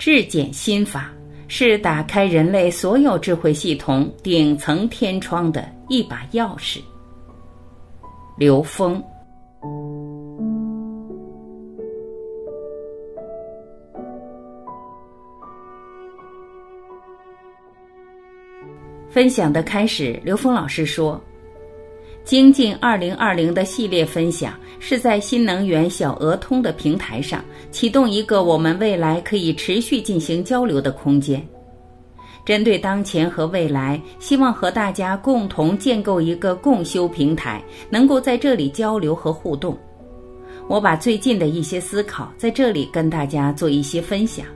质检心法是打开人类所有智慧系统顶层天窗的一把钥匙。刘峰分享的开始，刘峰老师说。精进二零二零的系列分享是在新能源小额通的平台上启动一个我们未来可以持续进行交流的空间。针对当前和未来，希望和大家共同建构一个共修平台，能够在这里交流和互动。我把最近的一些思考在这里跟大家做一些分享。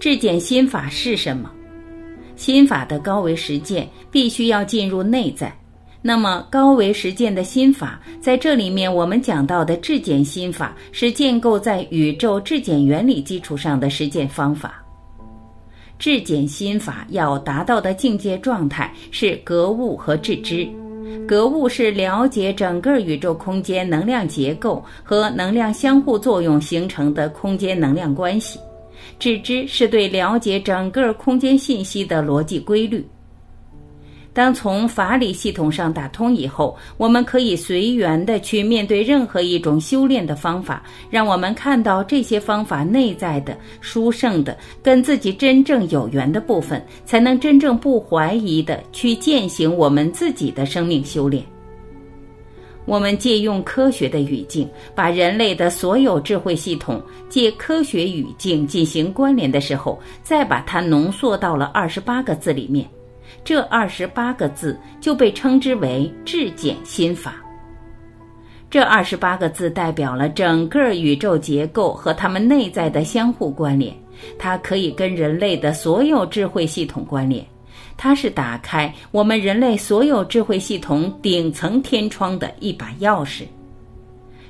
质检心法是什么？心法的高维实践必须要进入内在，那么高维实践的心法在这里面，我们讲到的质检心法是建构在宇宙质检原理基础上的实践方法。质检心法要达到的境界状态是格物和致知，格物是了解整个宇宙空间能量结构和能量相互作用形成的空间能量关系。只知是对了解整个空间信息的逻辑规律。当从法理系统上打通以后，我们可以随缘的去面对任何一种修炼的方法，让我们看到这些方法内在的殊胜的、跟自己真正有缘的部分，才能真正不怀疑的去践行我们自己的生命修炼。我们借用科学的语境，把人类的所有智慧系统借科学语境进行关联的时候，再把它浓缩到了二十八个字里面。这二十八个字就被称之为质简心法。这二十八个字代表了整个宇宙结构和它们内在的相互关联，它可以跟人类的所有智慧系统关联。它是打开我们人类所有智慧系统顶层天窗的一把钥匙。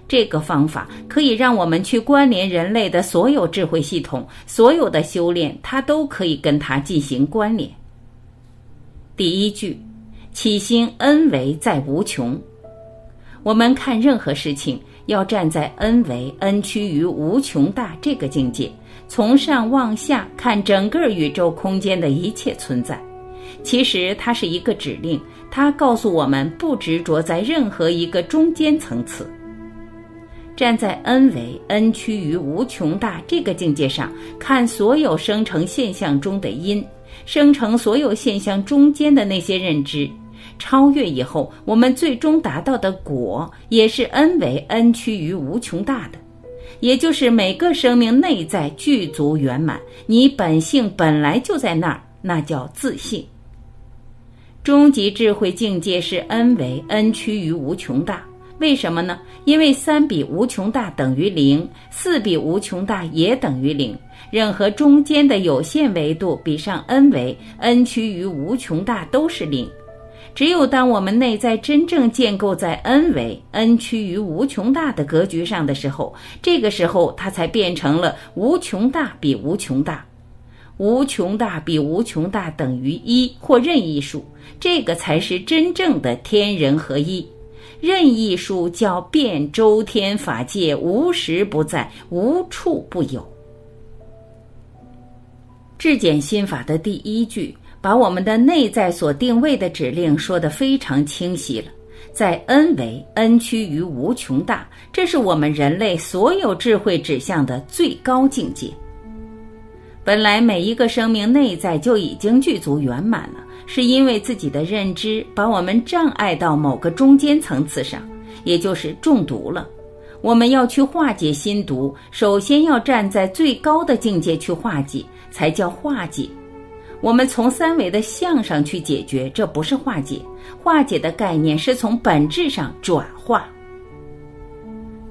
这个方法可以让我们去关联人类的所有智慧系统，所有的修炼，它都可以跟它进行关联。第一句，起心恩为在无穷。我们看任何事情，要站在恩为恩趋于无穷大这个境界，从上往下看整个宇宙空间的一切存在。其实它是一个指令，它告诉我们不执着在任何一个中间层次，站在 n 为 n 趋于无穷大这个境界上看所有生成现象中的因，生成所有现象中间的那些认知，超越以后，我们最终达到的果也是 n 为 n 趋于无穷大的，也就是每个生命内在具足圆满，你本性本来就在那儿，那叫自信。终极智慧境界是 n 为 n 趋于无穷大，为什么呢？因为三比无穷大等于零，四比无穷大也等于零。任何中间的有限维度比上 n 为 n 趋于无穷大都是零。只有当我们内在真正建构在 n 为 n 趋于无穷大的格局上的时候，这个时候它才变成了无穷大比无穷大。无穷大比无穷大等于一或任意数，这个才是真正的天人合一。任意数叫遍周天法界，无时不在，无处不有。质检心法的第一句，把我们的内在所定位的指令说得非常清晰了。在 n 为 n 趋于无穷大，这是我们人类所有智慧指向的最高境界。本来每一个生命内在就已经具足圆满了，是因为自己的认知把我们障碍到某个中间层次上，也就是中毒了。我们要去化解心毒，首先要站在最高的境界去化解，才叫化解。我们从三维的相上去解决，这不是化解。化解的概念是从本质上转化。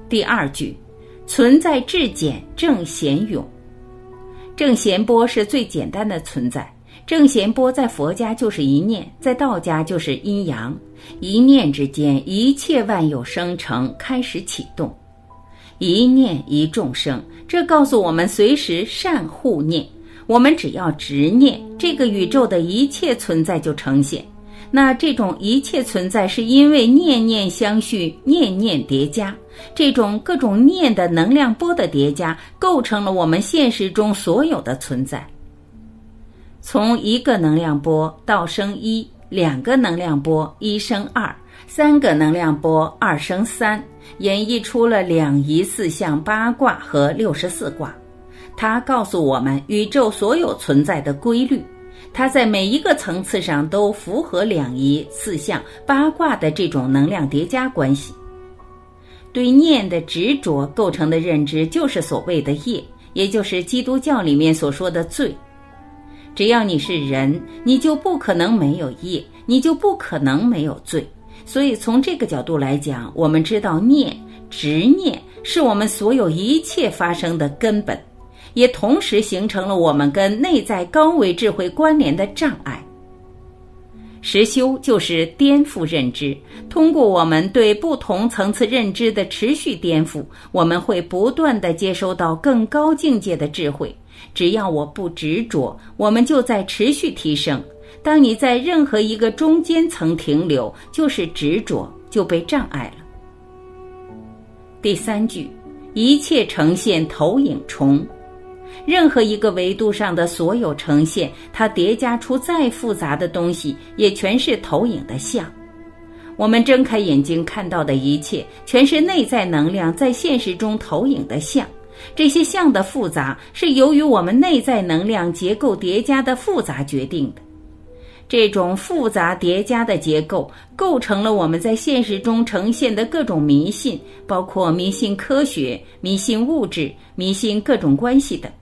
第二句，存在质简正显勇。正弦波是最简单的存在。正弦波在佛家就是一念，在道家就是阴阳。一念之间，一切万有生成开始启动。一念一众生，这告诉我们随时善护念。我们只要执念，这个宇宙的一切存在就呈现。那这种一切存在是因为念念相续，念念叠加，这种各种念的能量波的叠加，构成了我们现实中所有的存在。从一个能量波到生一，两个能量波一生二，三个能量波二生三，演绎出了两仪四象八卦和六十四卦。它告诉我们宇宙所有存在的规律。它在每一个层次上都符合两仪四象八卦的这种能量叠加关系。对念的执着构成的认知，就是所谓的业，也就是基督教里面所说的罪。只要你是人，你就不可能没有业，你就不可能没有罪。所以从这个角度来讲，我们知道念执念是我们所有一切发生的根本。也同时形成了我们跟内在高维智慧关联的障碍。实修就是颠覆认知，通过我们对不同层次认知的持续颠覆，我们会不断的接收到更高境界的智慧。只要我不执着，我们就在持续提升。当你在任何一个中间层停留，就是执着，就被障碍了。第三句，一切呈现投影重。任何一个维度上的所有呈现，它叠加出再复杂的东西，也全是投影的像。我们睁开眼睛看到的一切，全是内在能量在现实中投影的像。这些像的复杂，是由于我们内在能量结构叠加的复杂决定的。这种复杂叠加的结构，构成了我们在现实中呈现的各种迷信，包括迷信科学、迷信物质、迷信各种关系等。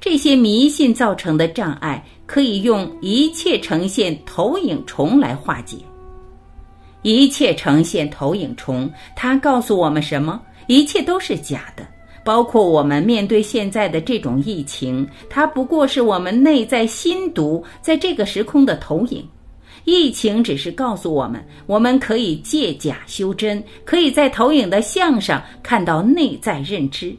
这些迷信造成的障碍，可以用一切呈现投影重来化解。一切呈现投影重，它告诉我们什么？一切都是假的，包括我们面对现在的这种疫情，它不过是我们内在心毒在这个时空的投影。疫情只是告诉我们，我们可以借假修真，可以在投影的像上看到内在认知。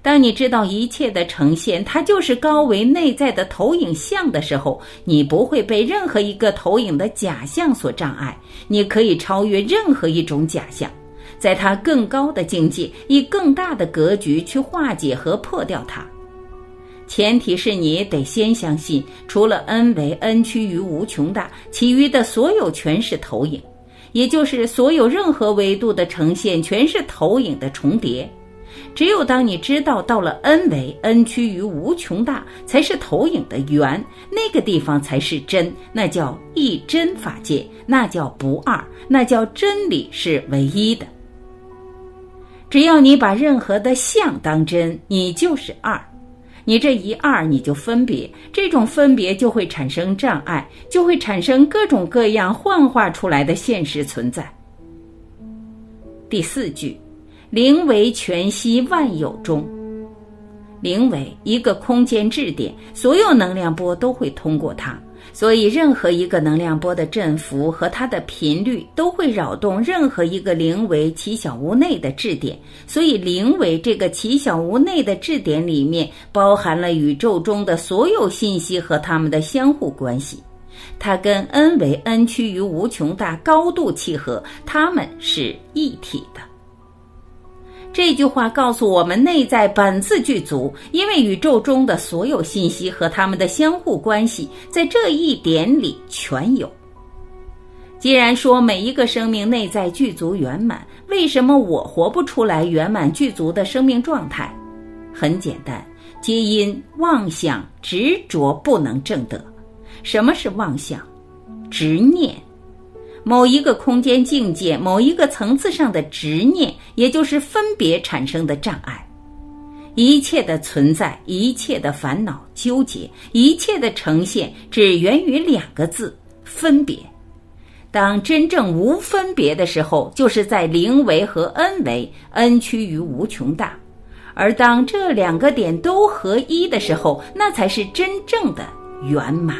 当你知道一切的呈现，它就是高维内在的投影像的时候，你不会被任何一个投影的假象所障碍。你可以超越任何一种假象，在它更高的境界，以更大的格局去化解和破掉它。前提是你得先相信，除了 n 为 n 趋于无穷大，其余的所有全是投影，也就是所有任何维度的呈现全是投影的重叠。只有当你知道到了 n 为 n 趋于无穷大，才是投影的源，那个地方才是真，那叫一真法界，那叫不二，那叫真理是唯一的。只要你把任何的相当真，你就是二，你这一二你就分别，这种分别就会产生障碍，就会产生各种各样幻化出来的现实存在。第四句。灵为全息万有中，灵为一个空间质点，所有能量波都会通过它，所以任何一个能量波的振幅和它的频率都会扰动任何一个灵为奇小无内的质点，所以灵为这个奇小无内的质点里面包含了宇宙中的所有信息和它们的相互关系，它跟 n 为 n 趋于无穷大高度契合，它们是一体的。这句话告诉我们，内在本自具足，因为宇宙中的所有信息和它们的相互关系，在这一点里全有。既然说每一个生命内在具足圆满，为什么我活不出来圆满具足的生命状态？很简单，皆因妄想执着不能正得。什么是妄想？执念。某一个空间境界、某一个层次上的执念，也就是分别产生的障碍。一切的存在、一切的烦恼、纠结、一切的呈现，只源于两个字：分别。当真正无分别的时候，就是在零维和 n 维，n 趋于无穷大；而当这两个点都合一的时候，那才是真正的圆满。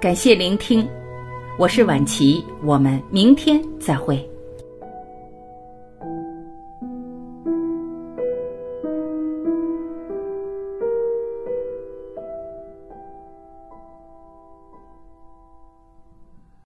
感谢聆听，我是晚琪，我们明天再会。